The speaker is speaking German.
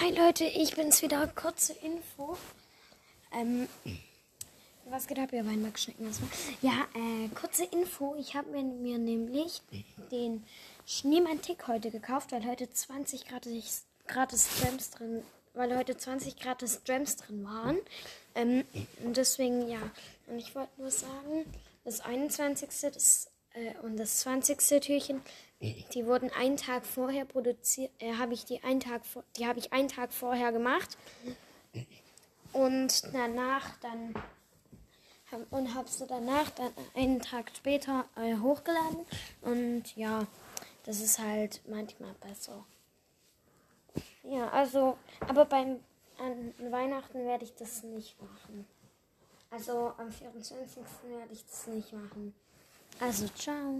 Hi Leute, ich bin's wieder. Kurze Info. Ähm, was geht ab, ihr Weinbergschnecken? Ja, äh, kurze Info. Ich habe mir, mir nämlich den Schneemann-Tick heute gekauft, weil heute 20 gratis, gratis Drams drin, weil heute 20 gratis Drams drin waren. Ähm, und deswegen, ja. Und ich wollte nur sagen, das 21. Das, äh, und das 20. Türchen, die wurden einen Tag vorher produziert, äh, habe ich die einen Tag vor, die habe ich einen Tag vorher gemacht. Und danach dann und habe sie danach dann einen Tag später äh, hochgeladen. Und ja, das ist halt manchmal besser. Ja, also, aber beim an Weihnachten werde ich das nicht machen. Also am 24. werde ich das nicht machen. Also, ciao.